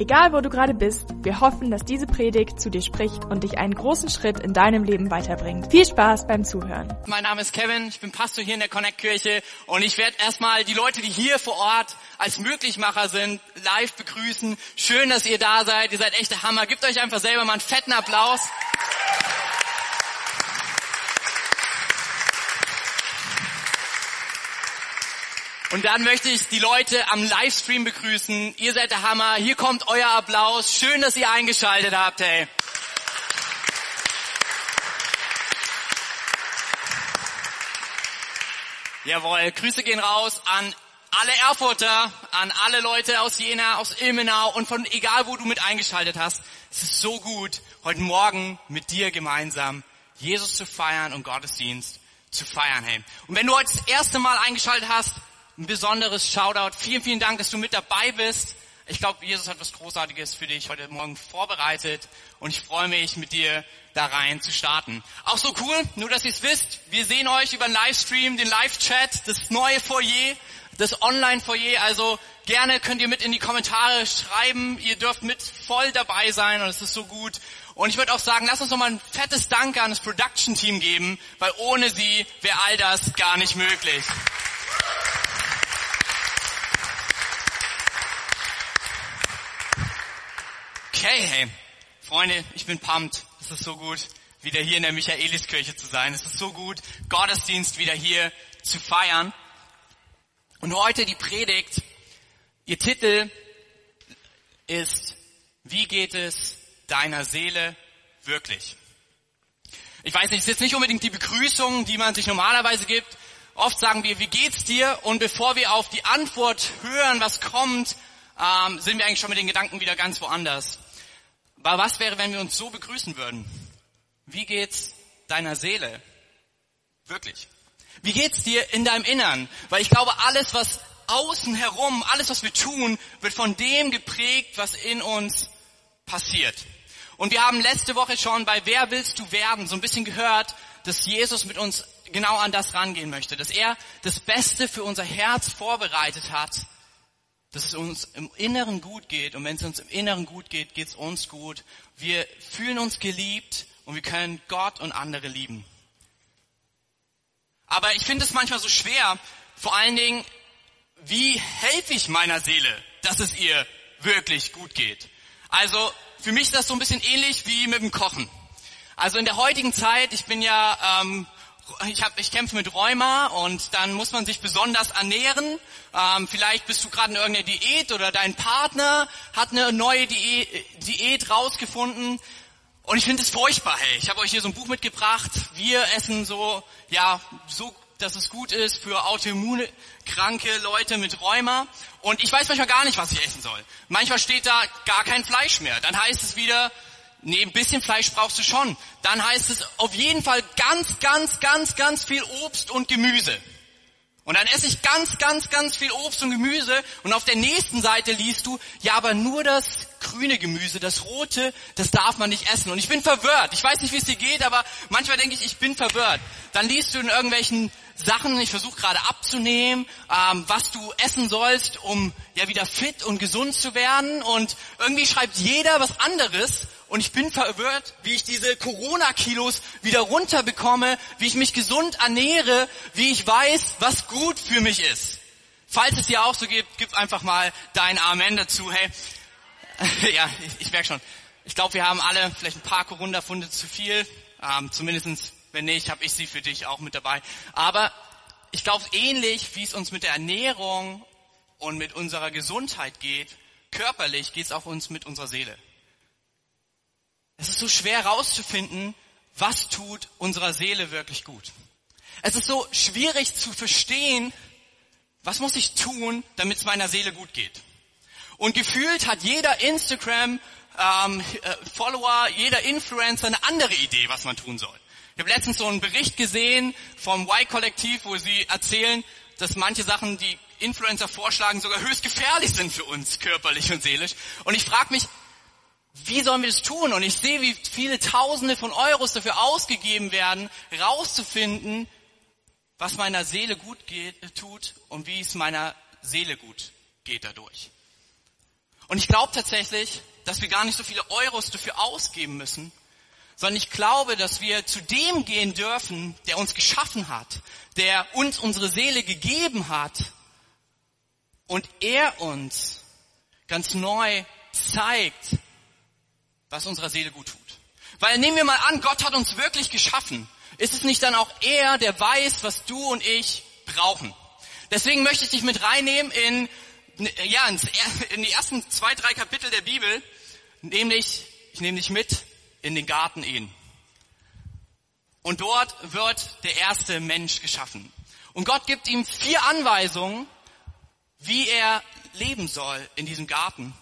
Egal wo du gerade bist, wir hoffen, dass diese Predigt zu dir spricht und dich einen großen Schritt in deinem Leben weiterbringt. Viel Spaß beim Zuhören. Mein Name ist Kevin, ich bin Pastor hier in der Connect Kirche und ich werde erstmal die Leute, die hier vor Ort als Möglichmacher sind, live begrüßen. Schön, dass ihr da seid, ihr seid echte Hammer. Gebt euch einfach selber mal einen fetten Applaus. Und dann möchte ich die Leute am Livestream begrüßen. Ihr seid der Hammer. Hier kommt euer Applaus. Schön, dass ihr eingeschaltet habt, hey. Jawohl, Grüße gehen raus an alle Erfurter, an alle Leute aus Jena, aus Ilmenau und von egal wo du mit eingeschaltet hast. Es ist so gut, heute Morgen mit dir gemeinsam Jesus zu feiern und Gottesdienst zu feiern, hey. Und wenn du heute das erste Mal eingeschaltet hast, ein besonderes Shoutout. Vielen, vielen Dank, dass du mit dabei bist. Ich glaube, Jesus hat was Großartiges für dich heute Morgen vorbereitet und ich freue mich, mit dir da rein zu starten. Auch so cool, nur dass ihr es wisst, wir sehen euch über den Livestream, den Live-Chat, das neue Foyer, das Online-Foyer. Also gerne könnt ihr mit in die Kommentare schreiben. Ihr dürft mit voll dabei sein und es ist so gut. Und ich würde auch sagen, lass uns nochmal ein fettes Danke an das Production-Team geben, weil ohne sie wäre all das gar nicht möglich. Okay, hey, Freunde, ich bin pumped. Es ist so gut, wieder hier in der Michaeliskirche zu sein. Es ist so gut, Gottesdienst wieder hier zu feiern. Und heute die Predigt. Ihr Titel ist, wie geht es deiner Seele wirklich? Ich weiß nicht, es ist jetzt nicht unbedingt die Begrüßung, die man sich normalerweise gibt. Oft sagen wir, wie geht's dir? Und bevor wir auf die Antwort hören, was kommt, ähm, sind wir eigentlich schon mit den Gedanken wieder ganz woanders. Aber was wäre, wenn wir uns so begrüßen würden? Wie geht's deiner Seele? Wirklich. Wie geht's dir in deinem Innern? Weil ich glaube, alles, was außen herum, alles, was wir tun, wird von dem geprägt, was in uns passiert. Und wir haben letzte Woche schon bei Wer willst du werden so ein bisschen gehört, dass Jesus mit uns genau an das rangehen möchte, dass er das Beste für unser Herz vorbereitet hat dass es uns im Inneren gut geht. Und wenn es uns im Inneren gut geht, geht es uns gut. Wir fühlen uns geliebt und wir können Gott und andere lieben. Aber ich finde es manchmal so schwer, vor allen Dingen, wie helfe ich meiner Seele, dass es ihr wirklich gut geht? Also für mich ist das so ein bisschen ähnlich wie mit dem Kochen. Also in der heutigen Zeit, ich bin ja ähm, ich, hab, ich kämpfe mit Rheuma und dann muss man sich besonders ernähren. Ähm, vielleicht bist du gerade in irgendeiner Diät oder dein Partner hat eine neue Diät, Diät rausgefunden. Und ich finde es furchtbar, hey. Ich habe euch hier so ein Buch mitgebracht. Wir essen so, ja, so, dass es gut ist für autoimmune kranke Leute mit Rheuma. Und ich weiß manchmal gar nicht, was ich essen soll. Manchmal steht da gar kein Fleisch mehr. Dann heißt es wieder, Nee, ein bisschen Fleisch brauchst du schon. Dann heißt es auf jeden Fall ganz, ganz, ganz, ganz viel Obst und Gemüse. Und dann esse ich ganz, ganz, ganz viel Obst und Gemüse und auf der nächsten Seite liest du, ja, aber nur das grüne Gemüse, das rote, das darf man nicht essen. Und ich bin verwirrt. Ich weiß nicht, wie es dir geht, aber manchmal denke ich, ich bin verwirrt. Dann liest du in irgendwelchen Sachen, ich versuche gerade abzunehmen, ähm, was du essen sollst, um ja wieder fit und gesund zu werden. Und irgendwie schreibt jeder was anderes und ich bin verwirrt, wie ich diese Corona-Kilos wieder runterbekomme, wie ich mich gesund ernähre, wie ich weiß, was gut für mich ist. Falls es dir auch so gibt, gib einfach mal dein Amen dazu. Hey, ja, ich, merke schon. Ich glaube, wir haben alle vielleicht ein paar Corona-Funde zu viel. Ähm, zumindestens, wenn nicht, habe ich sie für dich auch mit dabei. Aber ich glaube, ähnlich wie es uns mit der Ernährung und mit unserer Gesundheit geht, körperlich geht es auch uns mit unserer Seele. Es ist so schwer herauszufinden, was tut unserer Seele wirklich gut. Es ist so schwierig zu verstehen, was muss ich tun, damit es meiner Seele gut geht. Und gefühlt hat jeder Instagram ähm, äh, Follower, jeder Influencer eine andere Idee, was man tun soll. Ich habe letztens so einen Bericht gesehen vom Y-Kollektiv, wo sie erzählen, dass manche Sachen, die Influencer vorschlagen, sogar höchst gefährlich sind für uns, körperlich und seelisch. Und ich frage mich, wie sollen wir das tun? Und ich sehe, wie viele Tausende von Euros dafür ausgegeben werden, rauszufinden, was meiner Seele gut geht, tut und wie es meiner Seele gut geht dadurch. Und ich glaube tatsächlich, dass wir gar nicht so viele Euros dafür ausgeben müssen, sondern ich glaube, dass wir zu dem gehen dürfen, der uns geschaffen hat, der uns unsere Seele gegeben hat und er uns ganz neu zeigt, was unserer Seele gut tut. Weil nehmen wir mal an, Gott hat uns wirklich geschaffen. Ist es nicht dann auch er, der weiß, was du und ich brauchen? Deswegen möchte ich dich mit reinnehmen in, ja, in die ersten zwei, drei Kapitel der Bibel, nämlich, ich nehme dich mit in den Garten Eden. Und dort wird der erste Mensch geschaffen. Und Gott gibt ihm vier Anweisungen, wie er leben soll in diesem Garten.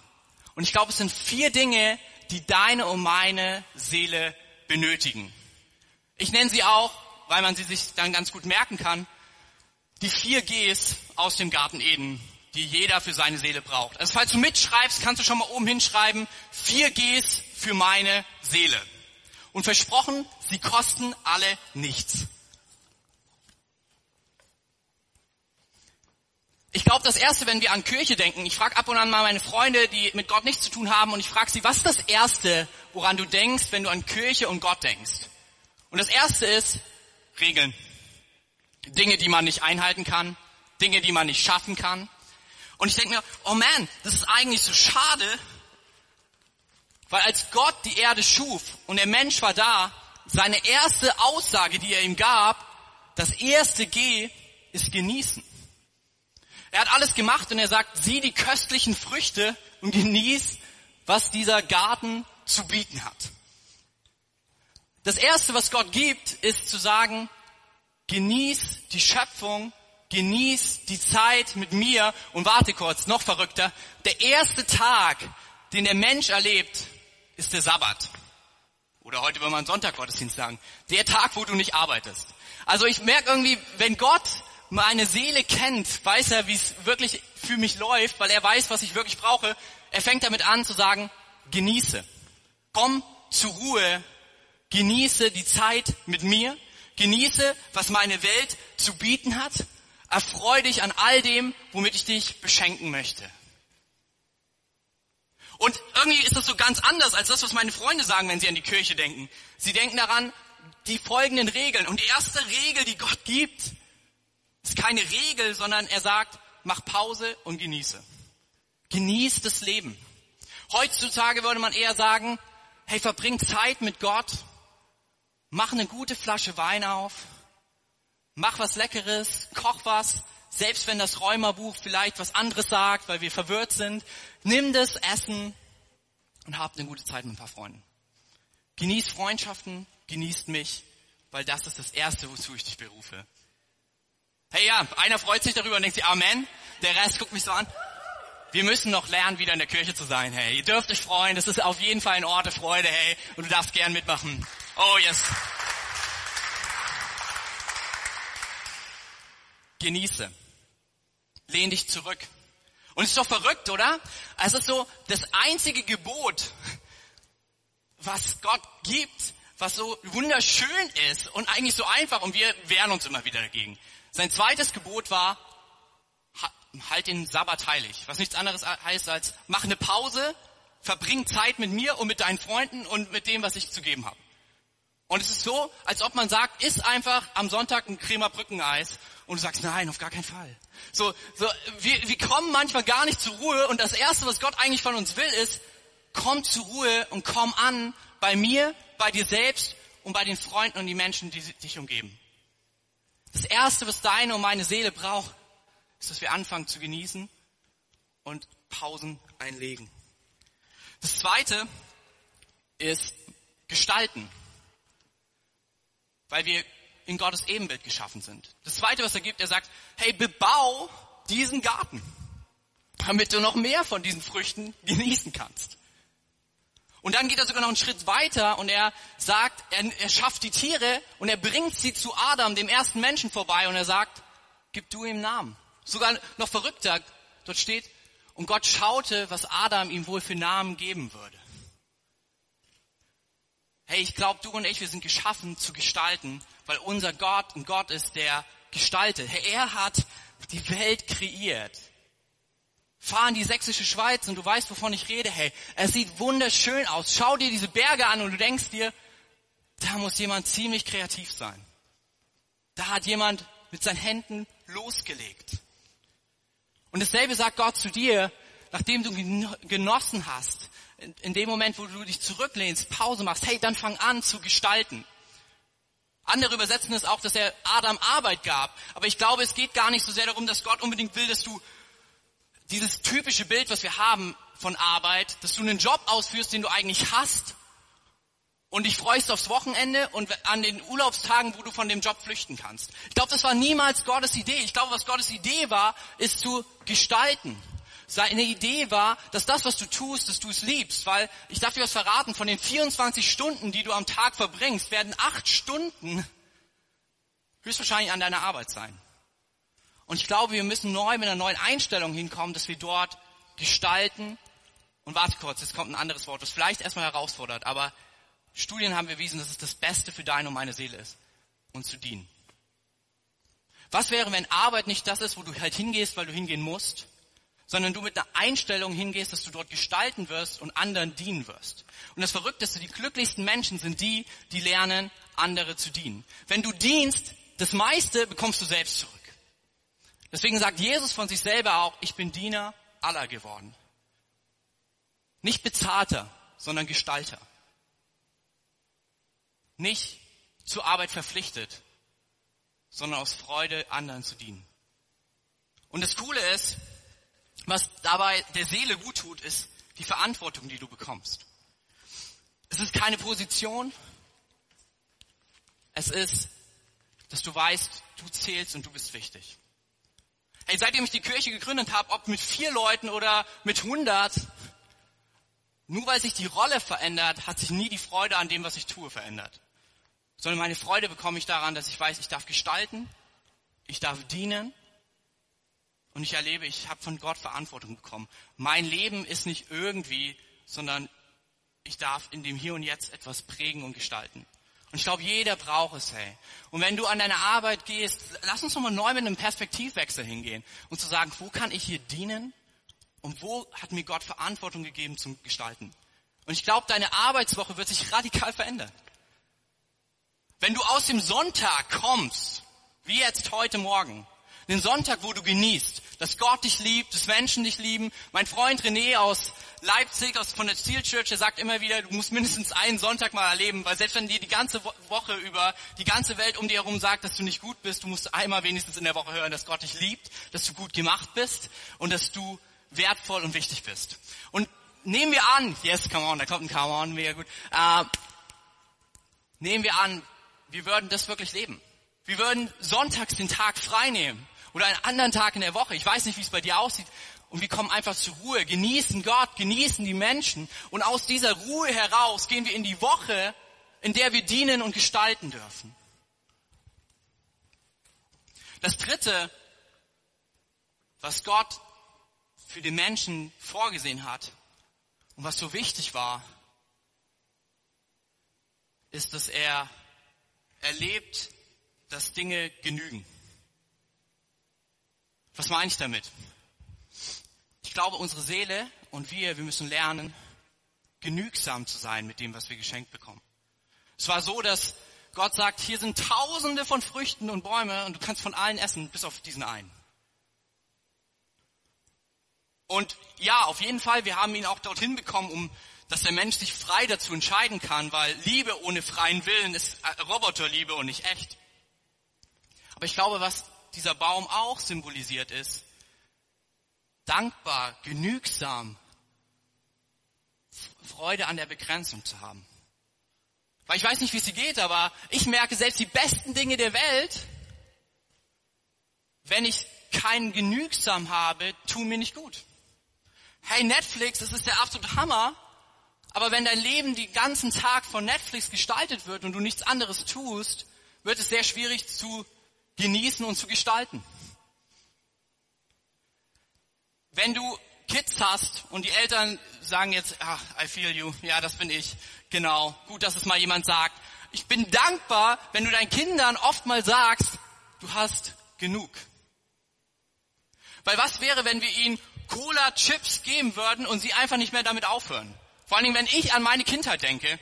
Und ich glaube, es sind vier Dinge, die deine und meine Seele benötigen. Ich nenne sie auch, weil man sie sich dann ganz gut merken kann, die vier Gs aus dem Garten Eden, die jeder für seine Seele braucht. Also falls du mitschreibst, kannst du schon mal oben hinschreiben, vier Gs für meine Seele. Und versprochen, sie kosten alle nichts. Ich glaube, das Erste, wenn wir an Kirche denken, ich frage ab und an mal meine Freunde, die mit Gott nichts zu tun haben, und ich frage sie, was ist das Erste, woran du denkst, wenn du an Kirche und Gott denkst? Und das Erste ist Regeln. Dinge, die man nicht einhalten kann, Dinge, die man nicht schaffen kann. Und ich denke mir, oh man, das ist eigentlich so schade, weil als Gott die Erde schuf und der Mensch war da, seine erste Aussage, die er ihm gab, das erste G ist genießen. Er hat alles gemacht und er sagt, sieh die köstlichen Früchte und genieß, was dieser Garten zu bieten hat. Das erste, was Gott gibt, ist zu sagen, genieß die Schöpfung, genieß die Zeit mit mir und warte kurz, noch verrückter. Der erste Tag, den der Mensch erlebt, ist der Sabbat. Oder heute wenn man Sonntaggottesdienst sagen. Der Tag, wo du nicht arbeitest. Also ich merke irgendwie, wenn Gott meine Seele kennt, weiß er, wie es wirklich für mich läuft, weil er weiß, was ich wirklich brauche. Er fängt damit an zu sagen, genieße. Komm zur Ruhe, genieße die Zeit mit mir, genieße, was meine Welt zu bieten hat, erfreue dich an all dem, womit ich dich beschenken möchte. Und irgendwie ist das so ganz anders als das, was meine Freunde sagen, wenn sie an die Kirche denken. Sie denken daran, die folgenden Regeln. Und die erste Regel, die Gott gibt, ist keine Regel, sondern er sagt, mach Pause und genieße. Genieß das Leben. Heutzutage würde man eher sagen, hey, verbring Zeit mit Gott, mach eine gute Flasche Wein auf, mach was Leckeres, koch was, selbst wenn das Räumerbuch vielleicht was anderes sagt, weil wir verwirrt sind, nimm das Essen und habt eine gute Zeit mit ein paar Freunden. Genießt Freundschaften, genießt mich, weil das ist das Erste, wozu ich dich berufe. Hey ja, einer freut sich darüber und denkt sich Amen. Der Rest guckt mich so an. Wir müssen noch lernen, wieder in der Kirche zu sein. Hey, ihr dürft euch freuen. Das ist auf jeden Fall ein Ort der Freude. Hey, und du darfst gern mitmachen. Oh yes. Genieße. Lehn dich zurück. Und es ist doch verrückt, oder? Es ist so das einzige Gebot, was Gott gibt, was so wunderschön ist und eigentlich so einfach und wir wehren uns immer wieder dagegen. Sein zweites Gebot war, halt den Sabbat heilig. Was nichts anderes heißt als, mach eine Pause, verbring Zeit mit mir und mit deinen Freunden und mit dem, was ich zu geben habe. Und es ist so, als ob man sagt, iss einfach am Sonntag ein Cremer Brückeneis und du sagst, nein, auf gar keinen Fall. So, so, wir, wir kommen manchmal gar nicht zur Ruhe und das erste, was Gott eigentlich von uns will, ist, komm zur Ruhe und komm an bei mir, bei dir selbst und bei den Freunden und die Menschen, die dich umgeben. Das Erste, was deine und meine Seele braucht, ist, dass wir anfangen zu genießen und Pausen einlegen. Das Zweite ist gestalten, weil wir in Gottes Ebenbild geschaffen sind. Das Zweite, was er gibt, er sagt, hey, bebau diesen Garten, damit du noch mehr von diesen Früchten genießen kannst. Und dann geht er sogar noch einen Schritt weiter und er sagt, er, er schafft die Tiere und er bringt sie zu Adam, dem ersten Menschen, vorbei und er sagt, gib du ihm Namen. Sogar noch verrückter, dort steht, und Gott schaute, was Adam ihm wohl für Namen geben würde. Hey, ich glaube, du und ich, wir sind geschaffen zu gestalten, weil unser Gott ein Gott ist, der gestaltet. Hey, er hat die Welt kreiert fahr in die sächsische Schweiz und du weißt, wovon ich rede, hey, es sieht wunderschön aus. Schau dir diese Berge an und du denkst dir, da muss jemand ziemlich kreativ sein. Da hat jemand mit seinen Händen losgelegt. Und dasselbe sagt Gott zu dir, nachdem du genossen hast, in dem Moment, wo du dich zurücklehnst, Pause machst, hey, dann fang an zu gestalten. Andere übersetzen es auch, dass er Adam Arbeit gab. Aber ich glaube, es geht gar nicht so sehr darum, dass Gott unbedingt will, dass du dieses typische Bild, was wir haben von Arbeit, dass du einen Job ausführst, den du eigentlich hast und dich freust aufs Wochenende und an den Urlaubstagen, wo du von dem Job flüchten kannst. Ich glaube, das war niemals Gottes Idee. Ich glaube, was Gottes Idee war, ist zu gestalten. Seine Idee war, dass das, was du tust, dass du es liebst, weil ich darf dir was verraten, von den 24 Stunden, die du am Tag verbringst, werden acht Stunden höchstwahrscheinlich an deiner Arbeit sein. Und ich glaube, wir müssen neu mit einer neuen Einstellung hinkommen, dass wir dort gestalten. Und warte kurz, jetzt kommt ein anderes Wort, das vielleicht erstmal herausfordert, aber Studien haben bewiesen, dass es das Beste für deine und meine Seele ist, uns zu dienen. Was wäre, wenn Arbeit nicht das ist, wo du halt hingehst, weil du hingehen musst, sondern du mit einer Einstellung hingehst, dass du dort gestalten wirst und anderen dienen wirst. Und das Verrückteste, die glücklichsten Menschen sind die, die lernen, andere zu dienen. Wenn du dienst, das meiste bekommst du selbst zurück. Deswegen sagt Jesus von sich selber auch, ich bin Diener aller geworden. Nicht Bezahlter, sondern Gestalter. Nicht zur Arbeit verpflichtet, sondern aus Freude anderen zu dienen. Und das Coole ist, was dabei der Seele gut tut, ist die Verantwortung, die du bekommst. Es ist keine Position. Es ist, dass du weißt, du zählst und du bist wichtig. Hey, seitdem ich die Kirche gegründet habe, ob mit vier Leuten oder mit hundert, nur weil sich die Rolle verändert, hat sich nie die Freude an dem, was ich tue, verändert. Sondern meine Freude bekomme ich daran, dass ich weiß, ich darf gestalten, ich darf dienen und ich erlebe, ich habe von Gott Verantwortung bekommen. Mein Leben ist nicht irgendwie, sondern ich darf in dem Hier und Jetzt etwas prägen und gestalten. Und ich glaube, jeder braucht es, hey. Und wenn du an deine Arbeit gehst, lass uns nochmal neu mit einem Perspektivwechsel hingehen und zu sagen, wo kann ich hier dienen und wo hat mir Gott Verantwortung gegeben zum Gestalten. Und ich glaube, deine Arbeitswoche wird sich radikal verändern. Wenn du aus dem Sonntag kommst, wie jetzt heute Morgen, den Sonntag, wo du genießt, dass Gott dich liebt, dass Menschen dich lieben. Mein Freund René aus Leipzig, aus, von der Steel Church, der sagt immer wieder, du musst mindestens einen Sonntag mal erleben, weil selbst wenn dir die ganze Woche über die ganze Welt um dir herum sagt, dass du nicht gut bist, du musst einmal wenigstens in der Woche hören, dass Gott dich liebt, dass du gut gemacht bist und dass du wertvoll und wichtig bist. Und nehmen wir an, yes, come on, da kommt ein come on, mega gut. Äh, nehmen wir an, wir würden das wirklich leben. Wir würden sonntags den Tag frei nehmen oder einen anderen Tag in der Woche. Ich weiß nicht, wie es bei dir aussieht. Und wir kommen einfach zur Ruhe, genießen Gott, genießen die Menschen. Und aus dieser Ruhe heraus gehen wir in die Woche, in der wir dienen und gestalten dürfen. Das Dritte, was Gott für den Menschen vorgesehen hat und was so wichtig war, ist, dass er erlebt, dass Dinge genügen. Was meine ich damit? Ich glaube, unsere Seele und wir, wir müssen lernen, genügsam zu sein mit dem, was wir geschenkt bekommen. Es war so, dass Gott sagt, hier sind tausende von Früchten und Bäume und du kannst von allen essen, bis auf diesen einen. Und ja, auf jeden Fall, wir haben ihn auch dorthin bekommen, um, dass der Mensch sich frei dazu entscheiden kann, weil Liebe ohne freien Willen ist Roboterliebe und nicht echt. Aber ich glaube, was dieser Baum auch symbolisiert ist. Dankbar, genügsam, Freude an der Begrenzung zu haben. Weil ich weiß nicht, wie es dir geht, aber ich merke selbst die besten Dinge der Welt, wenn ich keinen Genügsam habe, tun mir nicht gut. Hey Netflix, das ist der absolute Hammer, Aber wenn dein Leben den ganzen Tag von Netflix gestaltet wird und du nichts anderes tust, wird es sehr schwierig zu genießen und zu gestalten. Wenn du Kids hast und die Eltern sagen jetzt, ah, I feel you, ja, das bin ich, genau, gut, dass es mal jemand sagt. Ich bin dankbar, wenn du deinen Kindern oft mal sagst, du hast genug. Weil was wäre, wenn wir ihnen Cola Chips geben würden und sie einfach nicht mehr damit aufhören? Vor allen Dingen, wenn ich an meine Kindheit denke,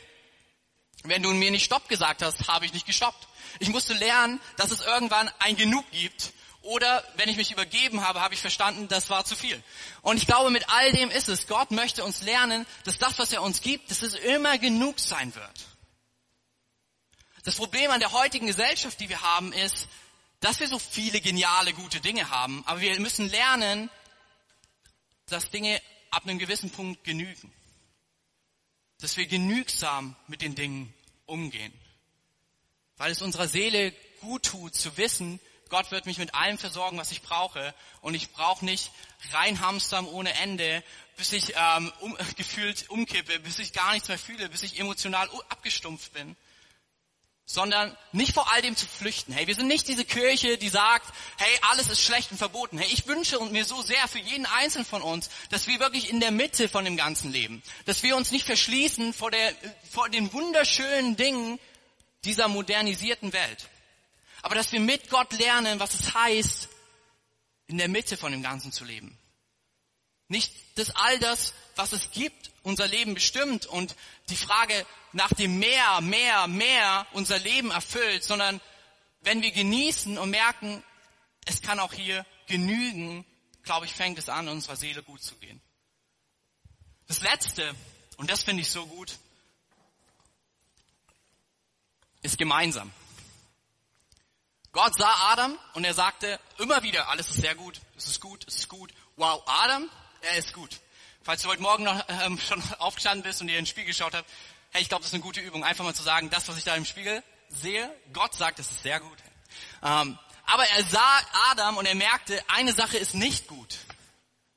wenn du mir nicht Stopp gesagt hast, habe ich nicht gestoppt. Ich musste lernen, dass es irgendwann ein Genug gibt oder wenn ich mich übergeben habe, habe ich verstanden, das war zu viel. Und ich glaube, mit all dem ist es. Gott möchte uns lernen, dass das, was er uns gibt, dass es immer genug sein wird. Das Problem an der heutigen Gesellschaft, die wir haben, ist, dass wir so viele geniale, gute Dinge haben. Aber wir müssen lernen, dass Dinge ab einem gewissen Punkt genügen. Dass wir genügsam mit den Dingen umgehen. Weil es unserer Seele gut tut zu wissen, Gott wird mich mit allem versorgen, was ich brauche. Und ich brauche nicht reinhamstern ohne Ende, bis ich ähm, um, gefühlt umkippe, bis ich gar nichts mehr fühle, bis ich emotional abgestumpft bin. Sondern nicht vor all dem zu flüchten. Hey, wir sind nicht diese Kirche, die sagt, hey, alles ist schlecht und verboten. Hey, ich wünsche mir so sehr für jeden Einzelnen von uns, dass wir wirklich in der Mitte von dem Ganzen leben. Dass wir uns nicht verschließen vor, der, vor den wunderschönen Dingen dieser modernisierten Welt aber dass wir mit Gott lernen, was es heißt, in der Mitte von dem Ganzen zu leben. Nicht, dass all das, was es gibt, unser Leben bestimmt und die Frage nach dem mehr, mehr, mehr unser Leben erfüllt, sondern wenn wir genießen und merken, es kann auch hier genügen, glaube ich, fängt es an, unserer Seele gut zu gehen. Das Letzte, und das finde ich so gut, ist gemeinsam. Gott sah Adam und er sagte immer wieder, alles ist sehr gut, es ist gut, es ist gut. Wow, Adam, er ist gut. Falls du heute Morgen noch ähm, schon aufgestanden bist und dir in den Spiegel geschaut hast, hey, ich glaube, das ist eine gute Übung, einfach mal zu sagen, das, was ich da im Spiegel sehe, Gott sagt, es ist sehr gut. Ähm, aber er sah Adam und er merkte, eine Sache ist nicht gut.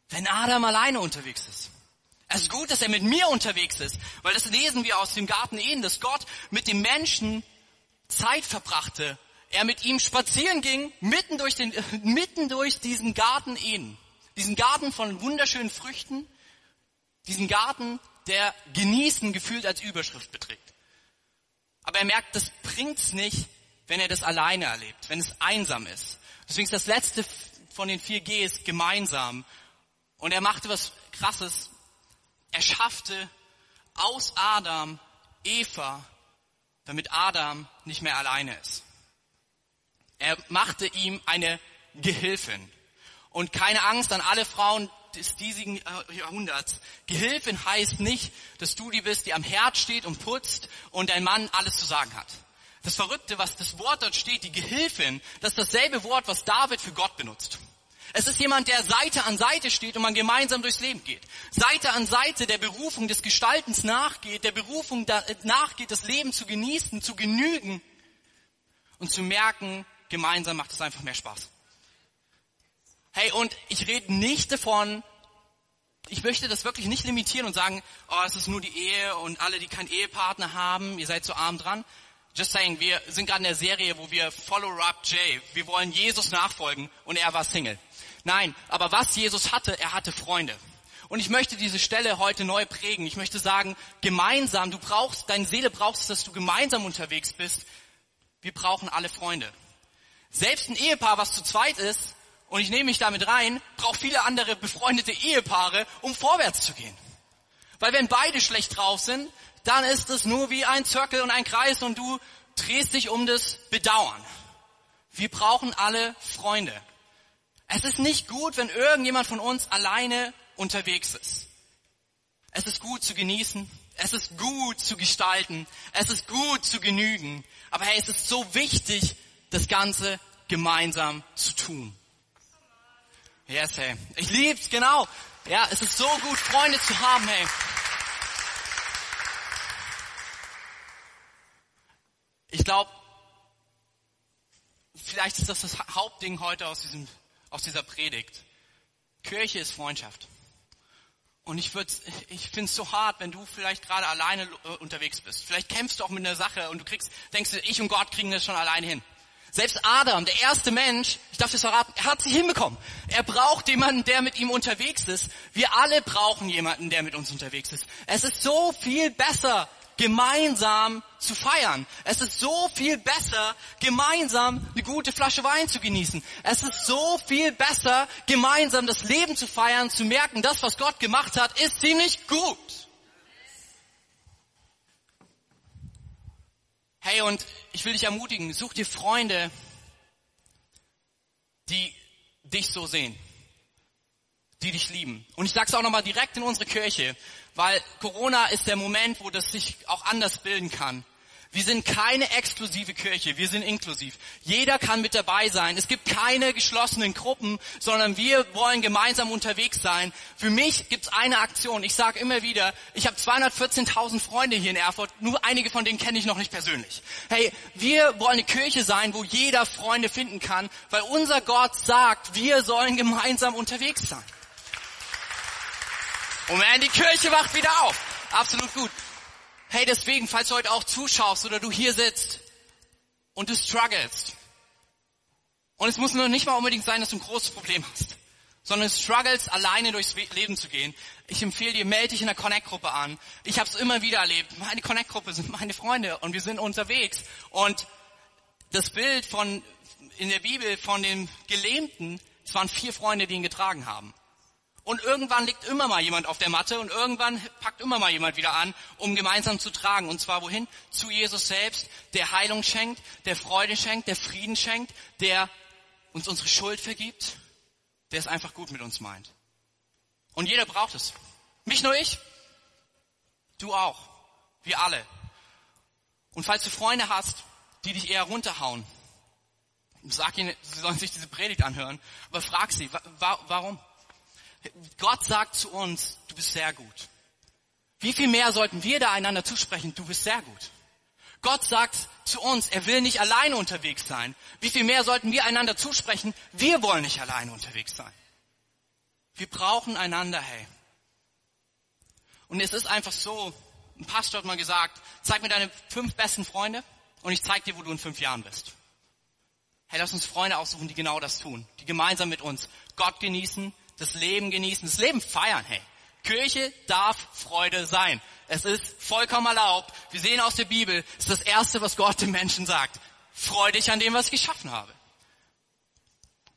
Wenn Adam alleine unterwegs ist. Es ist gut, dass er mit mir unterwegs ist, weil das lesen wir aus dem Garten Eden, dass Gott mit dem Menschen Zeit verbrachte er mit ihm spazieren ging, mitten durch, den, mitten durch diesen Garten Ehen. Diesen Garten von wunderschönen Früchten, diesen Garten, der genießen gefühlt als Überschrift beträgt. Aber er merkt, das bringt's nicht, wenn er das alleine erlebt, wenn es einsam ist. Deswegen ist das letzte von den vier Gs gemeinsam. Und er machte was Krasses. Er schaffte aus Adam Eva, damit Adam nicht mehr alleine ist. Er machte ihm eine Gehilfin. Und keine Angst an alle Frauen des diesigen äh, Jahrhunderts. Gehilfin heißt nicht, dass du die bist, die am Herd steht und putzt und dein Mann alles zu sagen hat. Das Verrückte, was das Wort dort steht, die Gehilfin, das ist dasselbe Wort, was David für Gott benutzt. Es ist jemand, der Seite an Seite steht und man gemeinsam durchs Leben geht. Seite an Seite der Berufung des Gestaltens nachgeht, der Berufung nachgeht, das Leben zu genießen, zu genügen und zu merken, gemeinsam macht es einfach mehr Spaß. Hey, und ich rede nicht davon, ich möchte das wirklich nicht limitieren und sagen, oh, es ist nur die Ehe und alle, die keinen Ehepartner haben, ihr seid so arm dran. Just saying, wir sind gerade in der Serie, wo wir Follow Up Jay, wir wollen Jesus nachfolgen und er war Single. Nein, aber was Jesus hatte, er hatte Freunde. Und ich möchte diese Stelle heute neu prägen. Ich möchte sagen, gemeinsam, du brauchst, deine Seele brauchst, dass du gemeinsam unterwegs bist. Wir brauchen alle Freunde. Selbst ein Ehepaar, was zu zweit ist, und ich nehme mich damit rein, braucht viele andere befreundete Ehepaare, um vorwärts zu gehen. Weil wenn beide schlecht drauf sind, dann ist es nur wie ein Zirkel und ein Kreis und du drehst dich um das Bedauern. Wir brauchen alle Freunde. Es ist nicht gut, wenn irgendjemand von uns alleine unterwegs ist. Es ist gut zu genießen. Es ist gut zu gestalten. Es ist gut zu genügen. Aber hey, es ist so wichtig, das Ganze gemeinsam zu tun. Yes, hey. Ich lieb's, genau. Ja, es ist so gut, Freunde zu haben, hey. Ich glaube, vielleicht ist das das Hauptding heute aus, diesem, aus dieser Predigt. Kirche ist Freundschaft. Und ich, würd, ich finde es so hart, wenn du vielleicht gerade alleine äh, unterwegs bist. Vielleicht kämpfst du auch mit einer Sache und du kriegst, denkst du, ich und Gott kriegen das schon alleine hin. Selbst Adam, der erste Mensch, ich darf das verraten, er hat sich hinbekommen. Er braucht jemanden, der mit ihm unterwegs ist. Wir alle brauchen jemanden, der mit uns unterwegs ist. Es ist so viel besser, gemeinsam zu feiern. Es ist so viel besser, gemeinsam eine gute Flasche Wein zu genießen. Es ist so viel besser, gemeinsam das Leben zu feiern, zu merken, das, was Gott gemacht hat, ist ziemlich gut. Hey, und ich will dich ermutigen, such dir Freunde, die dich so sehen, die dich lieben. Und ich sage es auch nochmal direkt in unsere Kirche. Weil Corona ist der Moment, wo das sich auch anders bilden kann. Wir sind keine exklusive Kirche, wir sind inklusiv. Jeder kann mit dabei sein. Es gibt keine geschlossenen Gruppen, sondern wir wollen gemeinsam unterwegs sein. Für mich gibt's eine Aktion. Ich sage immer wieder, ich habe 214.000 Freunde hier in Erfurt, nur einige von denen kenne ich noch nicht persönlich. Hey, wir wollen eine Kirche sein, wo jeder Freunde finden kann, weil unser Gott sagt, wir sollen gemeinsam unterwegs sein. Man, die Kirche wacht wieder auf. Absolut gut. Hey, deswegen, falls du heute auch zuschaust oder du hier sitzt und du strugglest. Und es muss nur nicht mal unbedingt sein, dass du ein großes Problem hast, sondern du struggles, alleine durchs Leben zu gehen. Ich empfehle dir, melde dich in der Connect-Gruppe an. Ich habe es immer wieder erlebt. Meine Connect-Gruppe sind meine Freunde und wir sind unterwegs. Und das Bild von in der Bibel von den Gelähmten, es waren vier Freunde, die ihn getragen haben. Und irgendwann liegt immer mal jemand auf der Matte und irgendwann packt immer mal jemand wieder an, um gemeinsam zu tragen. Und zwar wohin? Zu Jesus selbst, der Heilung schenkt, der Freude schenkt, der Frieden schenkt, der uns unsere Schuld vergibt, der es einfach gut mit uns meint. Und jeder braucht es. Nicht nur ich, du auch. Wir alle. Und falls du Freunde hast, die dich eher runterhauen, sag ihnen, sie sollen sich diese Predigt anhören, aber frag sie, wa warum? Gott sagt zu uns, du bist sehr gut. Wie viel mehr sollten wir da einander zusprechen, du bist sehr gut. Gott sagt zu uns, er will nicht alleine unterwegs sein. Wie viel mehr sollten wir einander zusprechen, wir wollen nicht alleine unterwegs sein. Wir brauchen einander, hey. Und es ist einfach so, ein Pastor hat mal gesagt, zeig mir deine fünf besten Freunde und ich zeig dir, wo du in fünf Jahren bist. Hey, lass uns Freunde aussuchen, die genau das tun, die gemeinsam mit uns Gott genießen, das Leben genießen, das Leben feiern, hey. Kirche darf Freude sein. Es ist vollkommen erlaubt. Wir sehen aus der Bibel, es ist das Erste, was Gott den Menschen sagt. Freu dich an dem, was ich geschaffen habe.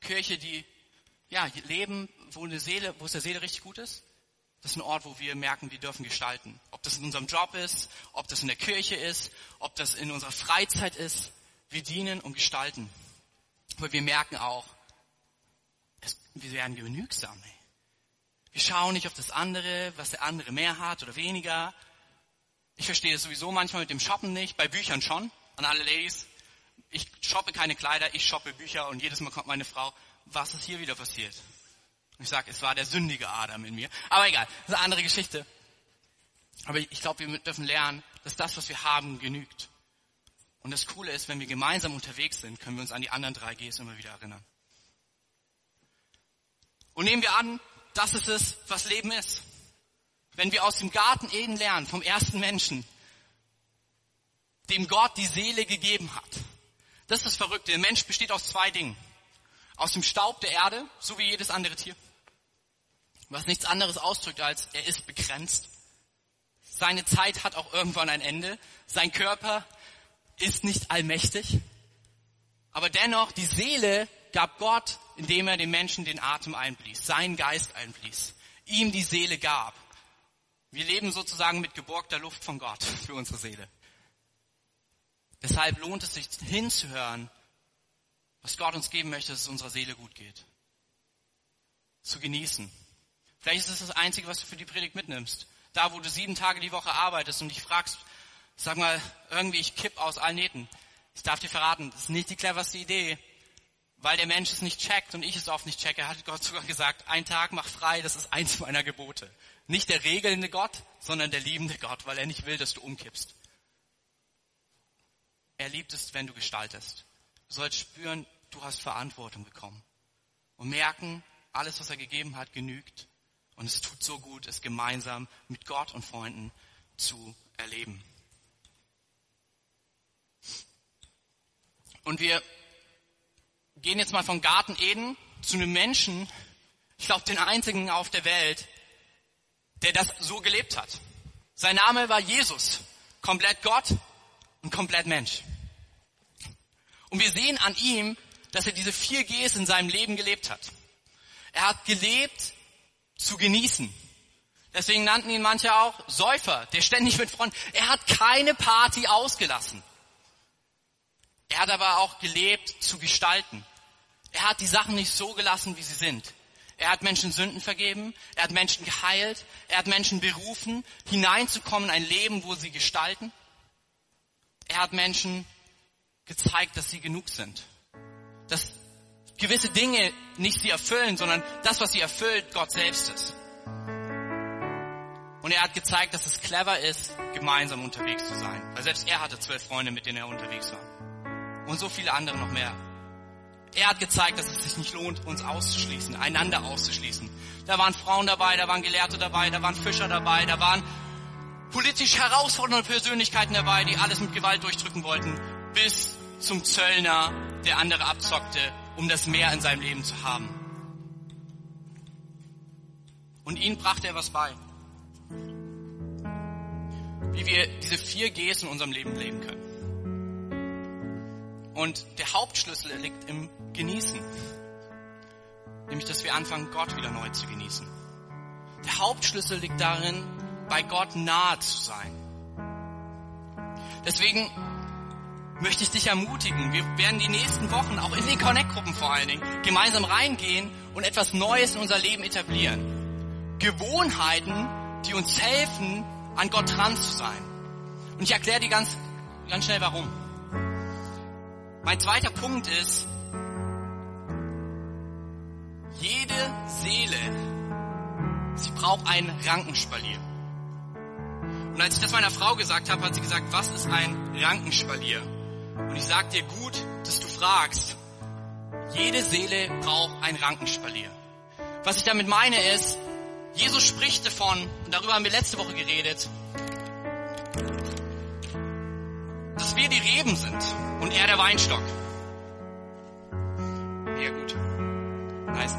Kirche, die, ja, leben, wo eine Seele, wo es der Seele richtig gut ist. Das ist ein Ort, wo wir merken, wir dürfen gestalten. Ob das in unserem Job ist, ob das in der Kirche ist, ob das in unserer Freizeit ist. Wir dienen und gestalten. Aber wir merken auch, wir werden genügsam. Ey. Wir schauen nicht auf das andere, was der andere mehr hat oder weniger. Ich verstehe das sowieso manchmal mit dem Shoppen nicht, bei Büchern schon, an alle Ladies. Ich shoppe keine Kleider, ich shoppe Bücher und jedes Mal kommt meine Frau, was ist hier wieder passiert? Und ich sage, es war der sündige Adam in mir. Aber egal, das ist eine andere Geschichte. Aber ich glaube, wir dürfen lernen, dass das, was wir haben, genügt. Und das Coole ist, wenn wir gemeinsam unterwegs sind, können wir uns an die anderen drei Gs immer wieder erinnern. Und nehmen wir an, das ist es, was Leben ist. Wenn wir aus dem Garten Eden lernen, vom ersten Menschen, dem Gott die Seele gegeben hat. Das ist das Verrückte. Der Mensch besteht aus zwei Dingen. Aus dem Staub der Erde, so wie jedes andere Tier. Was nichts anderes ausdrückt als, er ist begrenzt. Seine Zeit hat auch irgendwann ein Ende. Sein Körper ist nicht allmächtig. Aber dennoch, die Seele gab Gott, indem er dem Menschen den Atem einblies, seinen Geist einblies, ihm die Seele gab. Wir leben sozusagen mit geborgter Luft von Gott für unsere Seele. Deshalb lohnt es sich hinzuhören, was Gott uns geben möchte, dass es unserer Seele gut geht. Zu genießen. Vielleicht ist es das Einzige, was du für die Predigt mitnimmst. Da, wo du sieben Tage die Woche arbeitest und dich fragst, sag mal, irgendwie ich kipp aus allen Nähten. Ich darf dir verraten, das ist nicht die cleverste Idee, weil der Mensch es nicht checkt und ich es oft nicht checke, hat Gott sogar gesagt, ein Tag mach frei, das ist eins meiner Gebote. Nicht der regelnde Gott, sondern der liebende Gott, weil er nicht will, dass du umkippst. Er liebt es, wenn du gestaltest. Du sollst spüren, du hast Verantwortung bekommen. Und merken, alles, was er gegeben hat, genügt. Und es tut so gut, es gemeinsam mit Gott und Freunden zu erleben. Und wir gehen jetzt mal von Garten Eden zu einem Menschen, ich glaube den einzigen auf der Welt, der das so gelebt hat. Sein Name war Jesus, komplett Gott und komplett Mensch. Und wir sehen an ihm, dass er diese vier Gs in seinem Leben gelebt hat. Er hat gelebt zu genießen. Deswegen nannten ihn manche auch Säufer, der ständig mit Freunden. Er hat keine Party ausgelassen. Er hat aber auch gelebt zu gestalten. Er hat die Sachen nicht so gelassen, wie sie sind. Er hat Menschen Sünden vergeben, er hat Menschen geheilt, er hat Menschen berufen, hineinzukommen in ein Leben, wo sie gestalten. Er hat Menschen gezeigt, dass sie genug sind. Dass gewisse Dinge nicht sie erfüllen, sondern das, was sie erfüllt, Gott selbst ist. Und er hat gezeigt, dass es clever ist, gemeinsam unterwegs zu sein. Weil selbst er hatte zwölf Freunde, mit denen er unterwegs war. Und so viele andere noch mehr. Er hat gezeigt, dass es sich nicht lohnt, uns auszuschließen, einander auszuschließen. Da waren Frauen dabei, da waren Gelehrte dabei, da waren Fischer dabei, da waren politisch herausfordernde Persönlichkeiten dabei, die alles mit Gewalt durchdrücken wollten, bis zum Zöllner, der andere abzockte, um das Meer in seinem Leben zu haben. Und ihnen brachte er was bei. Wie wir diese vier Gs in unserem Leben leben können. Und der Hauptschlüssel liegt im Genießen. Nämlich, dass wir anfangen, Gott wieder neu zu genießen. Der Hauptschlüssel liegt darin, bei Gott nahe zu sein. Deswegen möchte ich dich ermutigen. Wir werden die nächsten Wochen, auch in die Connect-Gruppen vor allen Dingen, gemeinsam reingehen und etwas Neues in unser Leben etablieren. Gewohnheiten, die uns helfen, an Gott dran zu sein. Und ich erkläre dir ganz, ganz schnell warum. Mein zweiter Punkt ist, jede Seele, sie braucht einen Rankenspalier. Und als ich das meiner Frau gesagt habe, hat sie gesagt, was ist ein Rankenspalier? Und ich sag dir gut, dass du fragst. Jede Seele braucht ein Rankenspalier. Was ich damit meine ist, Jesus spricht davon, und darüber haben wir letzte Woche geredet, wir die Reben sind und er der Weinstock. Ja gut. Nice.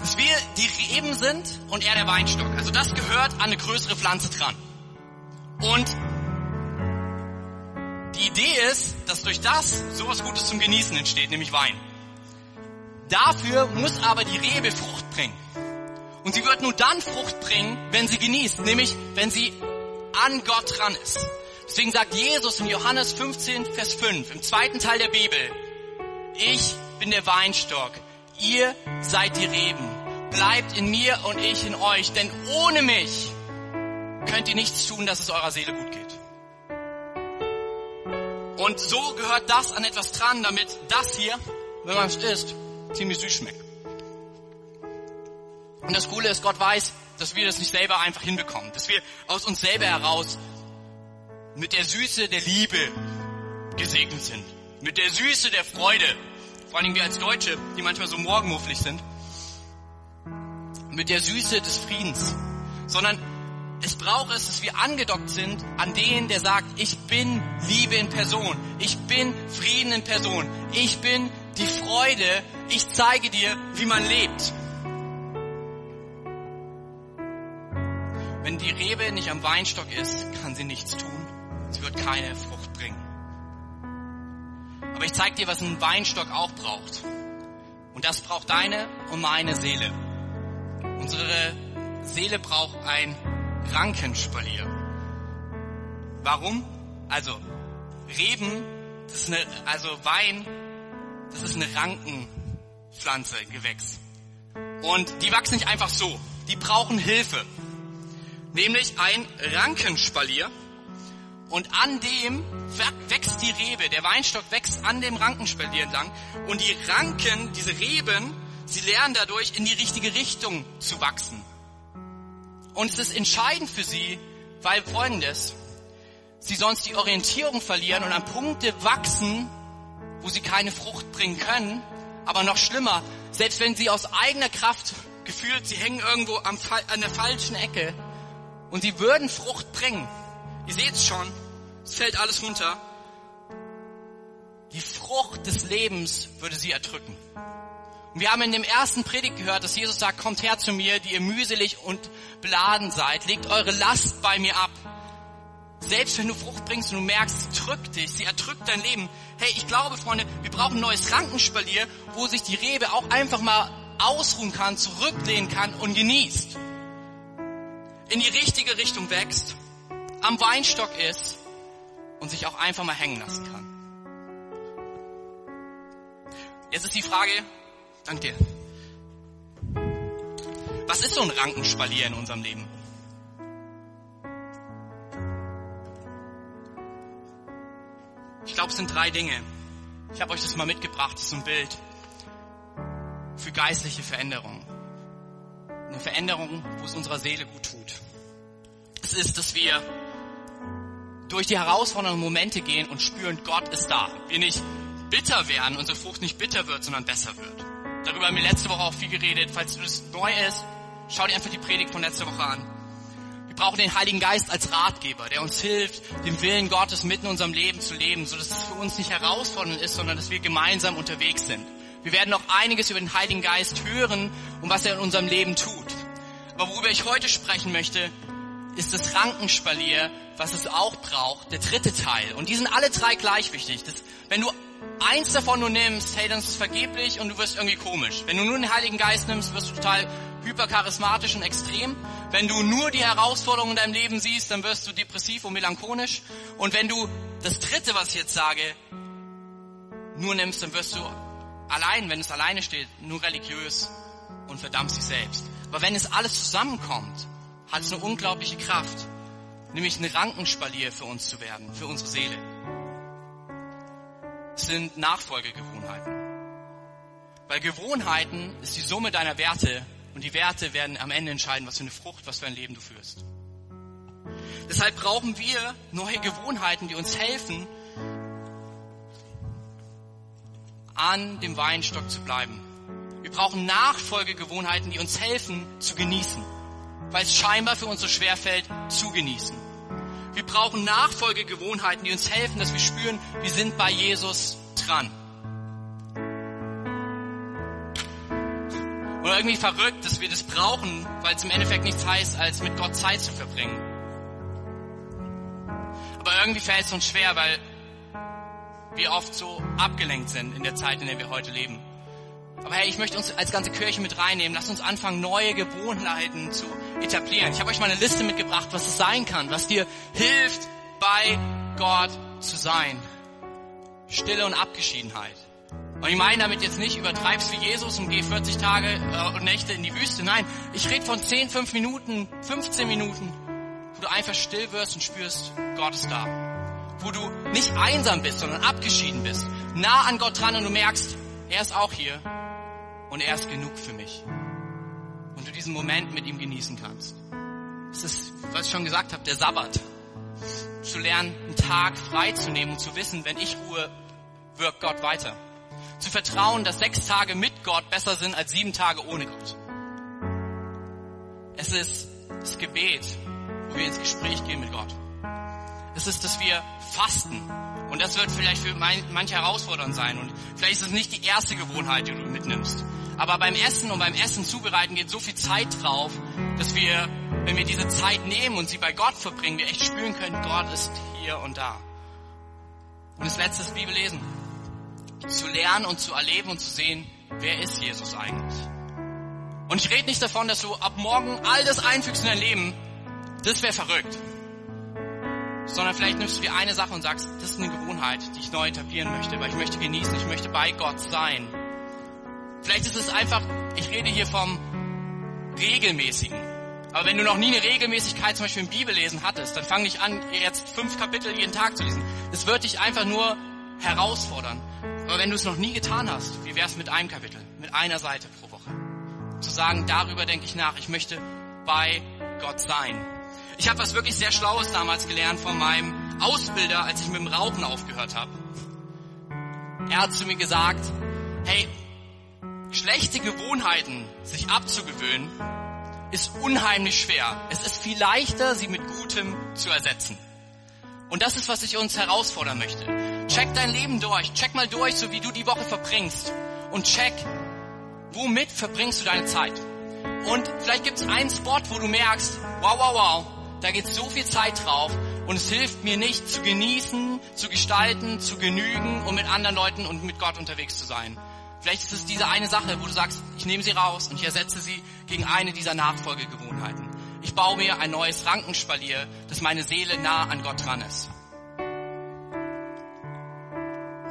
Dass wir die Reben sind und er der Weinstock. Also das gehört an eine größere Pflanze dran. Und die Idee ist, dass durch das sowas Gutes zum Genießen entsteht, nämlich Wein. Dafür muss aber die Rebe Frucht bringen. Und sie wird nur dann Frucht bringen, wenn sie genießt, nämlich wenn sie an Gott dran ist. Deswegen sagt Jesus in Johannes 15, Vers 5, im zweiten Teil der Bibel, ich bin der Weinstock, ihr seid die Reben. Bleibt in mir und ich in euch, denn ohne mich könnt ihr nichts tun, dass es eurer Seele gut geht. Und so gehört das an etwas dran, damit das hier, wenn man es isst, ziemlich süß schmeckt. Und das Coole ist, Gott weiß, dass wir das nicht selber einfach hinbekommen, dass wir aus uns selber heraus mit der Süße der Liebe gesegnet sind, mit der Süße der Freude, vor allem wir als Deutsche, die manchmal so morgenmufflig sind, mit der Süße des Friedens, sondern es braucht es, dass wir angedockt sind an den, der sagt, ich bin Liebe in Person, ich bin Frieden in Person, ich bin die Freude, ich zeige dir, wie man lebt. Wenn die Rebe nicht am Weinstock ist, kann sie nichts tun. Sie wird keine Frucht bringen. Aber ich zeige dir, was ein Weinstock auch braucht. Und das braucht deine und meine Seele. Unsere Seele braucht ein Rankenspalier. Warum? Also, Reben, das ist eine, also Wein, das ist eine Rankenpflanze, Gewächs. Und die wachsen nicht einfach so. Die brauchen Hilfe. Nämlich ein Rankenspalier. Und an dem wächst die Rebe. Der Weinstock wächst an dem Rankenspalier entlang. Und die Ranken, diese Reben, sie lernen dadurch in die richtige Richtung zu wachsen. Und es ist entscheidend für sie, weil folgendes, sie sonst die Orientierung verlieren und an Punkte wachsen, wo sie keine Frucht bringen können. Aber noch schlimmer, selbst wenn sie aus eigener Kraft gefühlt, sie hängen irgendwo am, an der falschen Ecke und sie würden Frucht bringen. Ihr seht es schon, es fällt alles runter. Die Frucht des Lebens würde sie erdrücken. Und wir haben in dem ersten Predigt gehört, dass Jesus sagt, kommt her zu mir, die ihr mühselig und beladen seid, legt eure Last bei mir ab. Selbst wenn du Frucht bringst und du merkst, sie drückt dich, sie erdrückt dein Leben. Hey, ich glaube, Freunde, wir brauchen ein neues Rankenspalier, wo sich die Rebe auch einfach mal ausruhen kann, zurücklehnen kann und genießt. In die richtige Richtung wächst, am Weinstock ist und sich auch einfach mal hängen lassen kann. Jetzt ist die Frage, danke dir. Was ist so ein Rankenspalier in unserem Leben? Ich glaube, es sind drei Dinge. Ich habe euch das mal mitgebracht, das ist ein Bild für geistliche Veränderung. Eine Veränderung, wo es unserer Seele gut tut. Es ist, dass wir durch die herausfordernden Momente gehen und spüren, Gott ist da. Wir nicht bitter werden, unsere Frucht nicht bitter wird, sondern besser wird. Darüber haben wir letzte Woche auch viel geredet. Falls du das neu ist, schau dir einfach die Predigt von letzter Woche an. Wir brauchen den Heiligen Geist als Ratgeber, der uns hilft, den Willen Gottes mitten in unserem Leben zu leben, so dass es für uns nicht herausfordernd ist, sondern dass wir gemeinsam unterwegs sind. Wir werden noch einiges über den Heiligen Geist hören und was er in unserem Leben tut. Aber worüber ich heute sprechen möchte, ist das Rankenspalier, was es auch braucht, der dritte Teil. Und die sind alle drei gleich wichtig. Das, wenn du eins davon nur nimmst, hey, dann ist es vergeblich und du wirst irgendwie komisch. Wenn du nur den Heiligen Geist nimmst, wirst du total hypercharismatisch und extrem. Wenn du nur die Herausforderungen in deinem Leben siehst, dann wirst du depressiv und melancholisch. Und wenn du das dritte, was ich jetzt sage, nur nimmst, dann wirst du allein, wenn es alleine steht, nur religiös und verdammst dich selbst. Aber wenn es alles zusammenkommt, hat es eine unglaubliche Kraft, nämlich ein Rankenspalier für uns zu werden, für unsere Seele. Es sind Nachfolgegewohnheiten. Weil Gewohnheiten ist die Summe deiner Werte und die Werte werden am Ende entscheiden, was für eine Frucht, was für ein Leben du führst. Deshalb brauchen wir neue Gewohnheiten, die uns helfen, an dem Weinstock zu bleiben. Wir brauchen Nachfolgegewohnheiten, die uns helfen zu genießen, weil es scheinbar für uns so schwer fällt, zu genießen. Wir brauchen Nachfolgegewohnheiten, die uns helfen, dass wir spüren, wir sind bei Jesus dran. Oder irgendwie verrückt, dass wir das brauchen, weil es im Endeffekt nichts heißt, als mit Gott Zeit zu verbringen. Aber irgendwie fällt es uns schwer, weil wir oft so abgelenkt sind in der Zeit, in der wir heute leben. Aber hey, ich möchte uns als ganze Kirche mit reinnehmen. Lasst uns anfangen, neue Gewohnheiten zu etablieren. Ich habe euch mal eine Liste mitgebracht, was es sein kann, was dir hilft, bei Gott zu sein. Stille und Abgeschiedenheit. Und ich meine damit jetzt nicht, übertreibst wie Jesus und geh 40 Tage äh, und Nächte in die Wüste. Nein, ich rede von 10, 5 Minuten, 15 Minuten, wo du einfach still wirst und spürst, Gott ist da. Wo du nicht einsam bist, sondern abgeschieden bist. Nah an Gott dran und du merkst, er ist auch hier und er ist genug für mich. Und du diesen Moment mit ihm genießen kannst. Das ist, was ich schon gesagt habe, der Sabbat. Zu lernen, einen Tag frei zu nehmen und zu wissen, wenn ich ruhe, wirkt Gott weiter. Zu vertrauen, dass sechs Tage mit Gott besser sind als sieben Tage ohne Gott. Es ist das Gebet, wo wir ins Gespräch gehen mit Gott. Es ist, dass wir fasten. Und das wird vielleicht für manche herausfordernd sein. Und vielleicht ist es nicht die erste Gewohnheit, die du mitnimmst. Aber beim Essen und beim Essen zubereiten geht so viel Zeit drauf, dass wir, wenn wir diese Zeit nehmen und sie bei Gott verbringen, wir echt spüren können, Gott ist hier und da. Und das letzte ist Bibellesen. Zu lernen und zu erleben und zu sehen, wer ist Jesus eigentlich? Und ich rede nicht davon, dass du ab morgen all das einfügst in dein Leben. Das wäre verrückt. Sondern vielleicht nimmst du dir eine Sache und sagst, das ist eine Gewohnheit, die ich neu etablieren möchte, weil ich möchte genießen, ich möchte bei Gott sein. Vielleicht ist es einfach, ich rede hier vom regelmäßigen. Aber wenn du noch nie eine Regelmäßigkeit zum Beispiel im Bibellesen hattest, dann fang nicht an, jetzt fünf Kapitel jeden Tag zu lesen. Das wird dich einfach nur herausfordern. Aber wenn du es noch nie getan hast, wie wär's mit einem Kapitel, mit einer Seite pro Woche? Zu sagen, darüber denke ich nach, ich möchte bei Gott sein. Ich habe was wirklich sehr Schlaues damals gelernt von meinem Ausbilder, als ich mit dem Rauchen aufgehört habe. Er hat zu mir gesagt, hey, schlechte Gewohnheiten sich abzugewöhnen, ist unheimlich schwer. Es ist viel leichter, sie mit Gutem zu ersetzen. Und das ist, was ich uns herausfordern möchte. Check dein Leben durch. Check mal durch, so wie du die Woche verbringst. Und check, womit verbringst du deine Zeit. Und vielleicht gibt es einen Spot, wo du merkst, wow, wow, wow, da geht so viel Zeit drauf und es hilft mir nicht zu genießen, zu gestalten, zu genügen und mit anderen Leuten und mit Gott unterwegs zu sein. Vielleicht ist es diese eine Sache, wo du sagst, ich nehme sie raus und ich ersetze sie gegen eine dieser Nachfolgegewohnheiten. Ich baue mir ein neues Rankenspalier, dass meine Seele nah an Gott dran ist.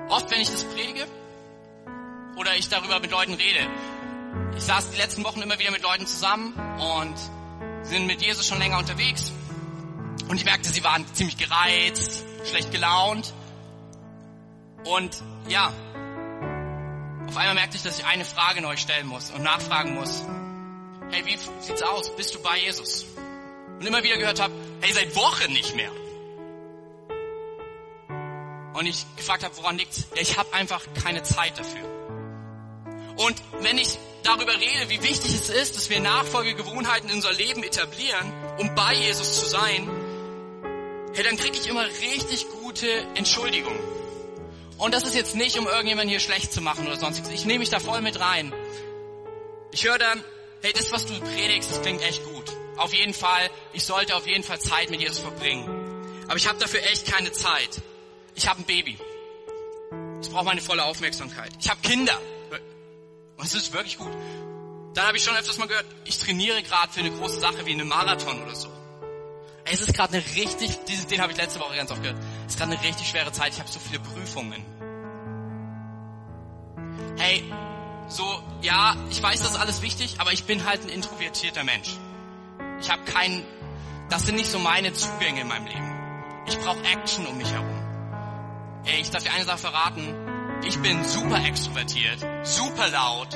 Oft, wenn ich das predige oder ich darüber mit Leuten rede, ich saß die letzten Wochen immer wieder mit Leuten zusammen und sind mit Jesus schon länger unterwegs. Und ich merkte, sie waren ziemlich gereizt, schlecht gelaunt. Und ja, auf einmal merkte ich, dass ich eine Frage neu stellen muss und nachfragen muss. Hey, wie sieht's aus? Bist du bei Jesus? Und immer wieder gehört habe, hey, seit Wochen nicht mehr. Und ich gefragt habe, woran liegt's? Ja, ich habe einfach keine Zeit dafür. Und wenn ich darüber rede, wie wichtig es ist, dass wir Nachfolgegewohnheiten in unser Leben etablieren, um bei Jesus zu sein, hey, dann kriege ich immer richtig gute Entschuldigungen. Und das ist jetzt nicht, um irgendjemanden hier schlecht zu machen oder sonstiges. Ich nehme mich da voll mit rein. Ich höre dann, hey, das, was du predigst, das klingt echt gut. Auf jeden Fall, ich sollte auf jeden Fall Zeit mit Jesus verbringen. Aber ich habe dafür echt keine Zeit. Ich habe ein Baby. Ich brauche meine volle Aufmerksamkeit. Ich habe Kinder. Und es ist wirklich gut. Dann habe ich schon öfters mal gehört, ich trainiere gerade für eine große Sache wie eine Marathon oder so. Es ist gerade eine richtig, diesen, den habe ich letzte Woche ganz oft gehört. Es ist gerade eine richtig schwere Zeit. Ich habe so viele Prüfungen. Hey, so, ja, ich weiß, das ist alles wichtig, aber ich bin halt ein introvertierter Mensch. Ich habe keinen, das sind nicht so meine Zugänge in meinem Leben. Ich brauche Action um mich herum. Ey, ich darf dir eine Sache verraten. Ich bin super extrovertiert, super laut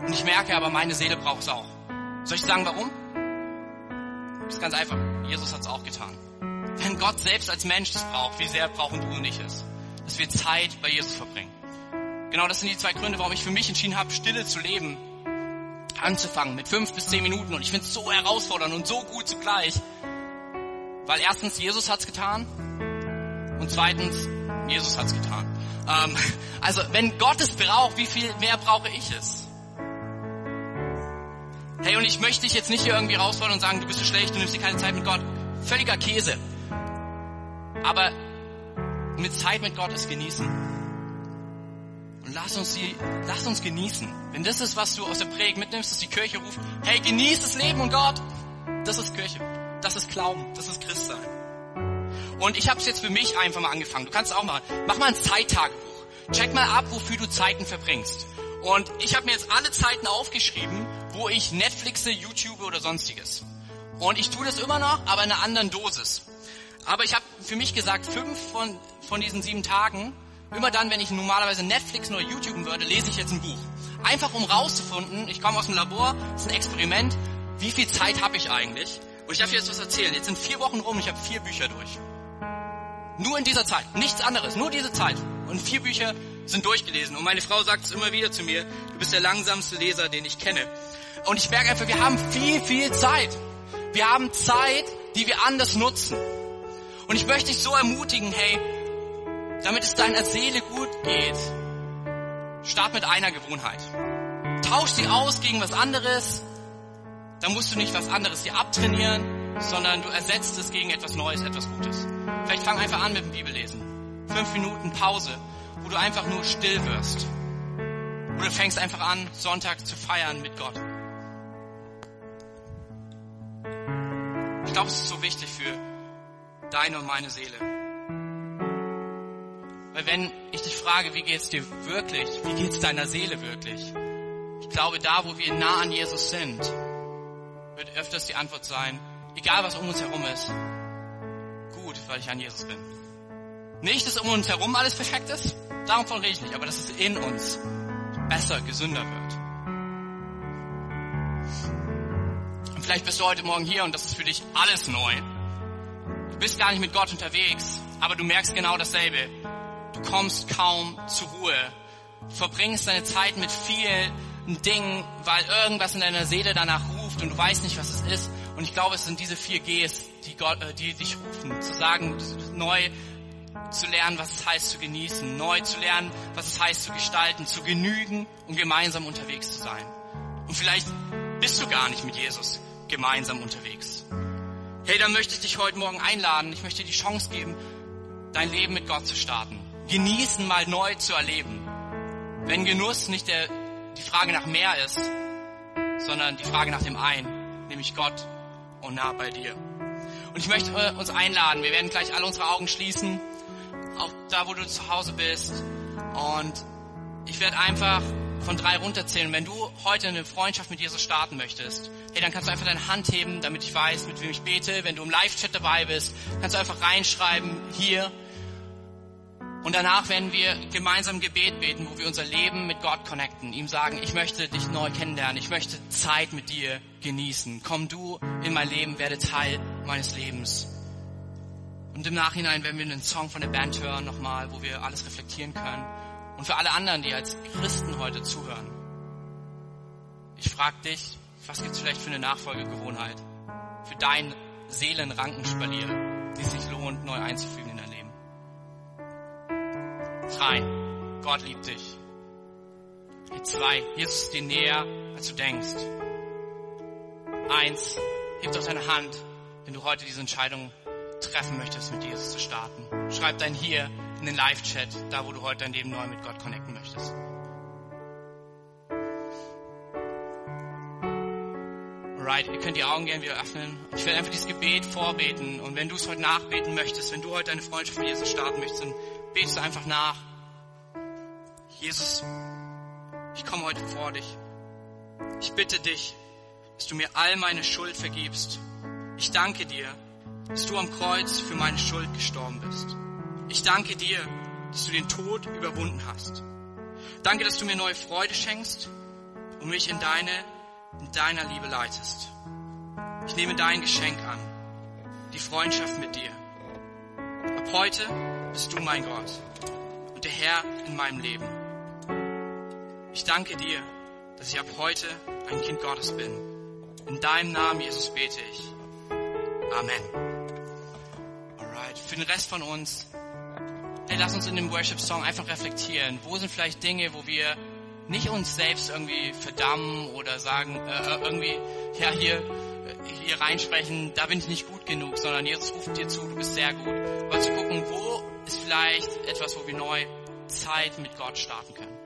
und ich merke aber, meine Seele braucht es auch. Soll ich sagen, warum? Das ist ganz einfach. Jesus hat es auch getan. Wenn Gott selbst als Mensch das braucht, wie sehr brauchen du und ich es? Dass wir Zeit bei Jesus verbringen. Genau das sind die zwei Gründe, warum ich für mich entschieden habe, stille zu leben. Anzufangen mit fünf bis zehn Minuten. Und ich finde es so herausfordernd und so gut zugleich. Weil erstens, Jesus hat es getan. Und zweitens, Jesus hat es getan. Ähm, also, wenn Gott es braucht, wie viel mehr brauche ich es? Hey, und ich möchte dich jetzt nicht hier irgendwie rausfordern und sagen, du bist so schlecht, du nimmst dir keine Zeit mit Gott. Völliger Käse. Aber mit Zeit mit Gott ist genießen. Und lass uns die, lass uns genießen. Wenn das ist, was du aus der Predigt mitnimmst, dass die Kirche ruft, hey, genieß das Leben und Gott. Das ist Kirche. Das ist Glauben. Das ist Christsein. Und ich habe es jetzt für mich einfach mal angefangen. Du kannst es auch machen. Mach mal ein Zeittagebuch. Check mal ab, wofür du Zeiten verbringst. Und ich habe mir jetzt alle Zeiten aufgeschrieben, wo ich Netflixe, YouTube oder sonstiges. Und ich tue das immer noch, aber in einer anderen Dosis. Aber ich habe für mich gesagt, fünf von, von diesen sieben Tagen, immer dann, wenn ich normalerweise Netflix oder YouTube würde, lese ich jetzt ein Buch. Einfach um rauszufinden, ich komme aus dem Labor, das ist ein Experiment, wie viel Zeit habe ich eigentlich? Und ich darf dir jetzt was erzählen. Jetzt sind vier Wochen rum, ich habe vier Bücher durch. Nur in dieser Zeit, nichts anderes, nur diese Zeit. Und vier Bücher sind durchgelesen. Und meine Frau sagt es immer wieder zu mir, du bist der langsamste Leser, den ich kenne. Und ich merke einfach, wir haben viel, viel Zeit. Wir haben Zeit, die wir anders nutzen. Und ich möchte dich so ermutigen, hey, damit es deiner Seele gut geht, start mit einer Gewohnheit. Tausch sie aus gegen was anderes. Dann musst du nicht was anderes dir abtrainieren, sondern du ersetzt es gegen etwas Neues, etwas Gutes. Vielleicht fang einfach an mit dem Bibellesen. Fünf Minuten Pause, wo du einfach nur still wirst. Oder fängst einfach an, Sonntag zu feiern mit Gott. Ich glaube, es ist so wichtig für deine und meine Seele. Weil wenn ich dich frage, wie geht's dir wirklich? Wie geht's deiner Seele wirklich? Ich glaube, da, wo wir nah an Jesus sind, wird öfters die Antwort sein, egal was um uns herum ist, gut, weil ich an Jesus bin. Nicht, dass um uns herum alles perfekt ist, davon rede ich nicht, aber dass es in uns besser, gesünder wird. Vielleicht bist du heute Morgen hier und das ist für dich alles neu. Du bist gar nicht mit Gott unterwegs, aber du merkst genau dasselbe. Du kommst kaum zur Ruhe, verbringst deine Zeit mit viel ein Ding, weil irgendwas in deiner Seele danach ruft und du weißt nicht, was es ist. Und ich glaube, es sind diese vier Gs, die, Gott, äh, die dich rufen, zu sagen, neu zu lernen, was es heißt zu genießen, neu zu lernen, was es heißt zu gestalten, zu genügen und gemeinsam unterwegs zu sein. Und vielleicht bist du gar nicht mit Jesus gemeinsam unterwegs. Hey, dann möchte ich dich heute Morgen einladen. Ich möchte dir die Chance geben, dein Leben mit Gott zu starten. Genießen mal neu zu erleben. Wenn Genuss nicht der, die Frage nach mehr ist, sondern die Frage nach dem einen, nämlich Gott und nah bei dir. Und ich möchte äh, uns einladen. Wir werden gleich alle unsere Augen schließen auch da, wo du zu Hause bist. Und ich werde einfach von drei runterzählen. Wenn du heute eine Freundschaft mit Jesus starten möchtest, hey, dann kannst du einfach deine Hand heben, damit ich weiß, mit wem ich bete. Wenn du im Live-Chat dabei bist, kannst du einfach reinschreiben, hier. Und danach werden wir gemeinsam Gebet beten, wo wir unser Leben mit Gott connecten, ihm sagen, ich möchte dich neu kennenlernen, ich möchte Zeit mit dir genießen. Komm du in mein Leben, werde Teil meines Lebens. Und im Nachhinein werden wir einen Song von der Band hören nochmal, wo wir alles reflektieren können. Und für alle anderen, die als Christen heute zuhören, ich frage dich, was gibt's vielleicht für eine Nachfolgegewohnheit? Für dein Seelenrankenspalier, die sich lohnt, neu einzufügen in dein Leben. Drei, Gott liebt dich. Zwei, Jesus ist dir näher, als du denkst. Eins, heb doch deine Hand, wenn du heute diese Entscheidung treffen möchtest, mit Jesus zu starten. Schreib dein Hier in den Live-Chat, da wo du heute dein Leben neu mit Gott connecten möchtest. Alright, ihr könnt die Augen gerne wieder öffnen. Ich werde einfach dieses Gebet vorbeten. Und wenn du es heute nachbeten möchtest, wenn du heute eine Freundschaft mit Jesus starten möchtest, dann betest du einfach nach. Jesus, ich komme heute vor dich. Ich bitte dich, dass du mir all meine Schuld vergibst. Ich danke dir, dass du am Kreuz für meine Schuld gestorben bist. Ich danke dir, dass du den Tod überwunden hast. Danke, dass du mir neue Freude schenkst und mich in deine, in deiner Liebe leitest. Ich nehme dein Geschenk an, die Freundschaft mit dir. Ab heute bist du mein Gott und der Herr in meinem Leben. Ich danke dir, dass ich ab heute ein Kind Gottes bin. In deinem Namen, Jesus, bete ich. Amen für den Rest von uns, hey, lass uns in dem Worship-Song einfach reflektieren. Wo sind vielleicht Dinge, wo wir nicht uns selbst irgendwie verdammen oder sagen, äh, äh irgendwie, ja, hier, hier reinsprechen, da bin ich nicht gut genug, sondern Jesus ruft dir zu, du bist sehr gut. Aber zu gucken, wo ist vielleicht etwas, wo wir neu Zeit mit Gott starten können.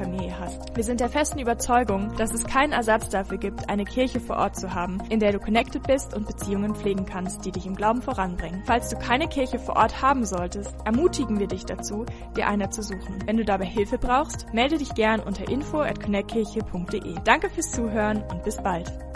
Familie hast. Wir sind der festen Überzeugung, dass es keinen Ersatz dafür gibt, eine Kirche vor Ort zu haben, in der du connected bist und Beziehungen pflegen kannst, die dich im Glauben voranbringen. Falls du keine Kirche vor Ort haben solltest, ermutigen wir dich dazu, dir eine zu suchen. Wenn du dabei Hilfe brauchst, melde dich gern unter info at connectkirche.de. Danke fürs Zuhören und bis bald.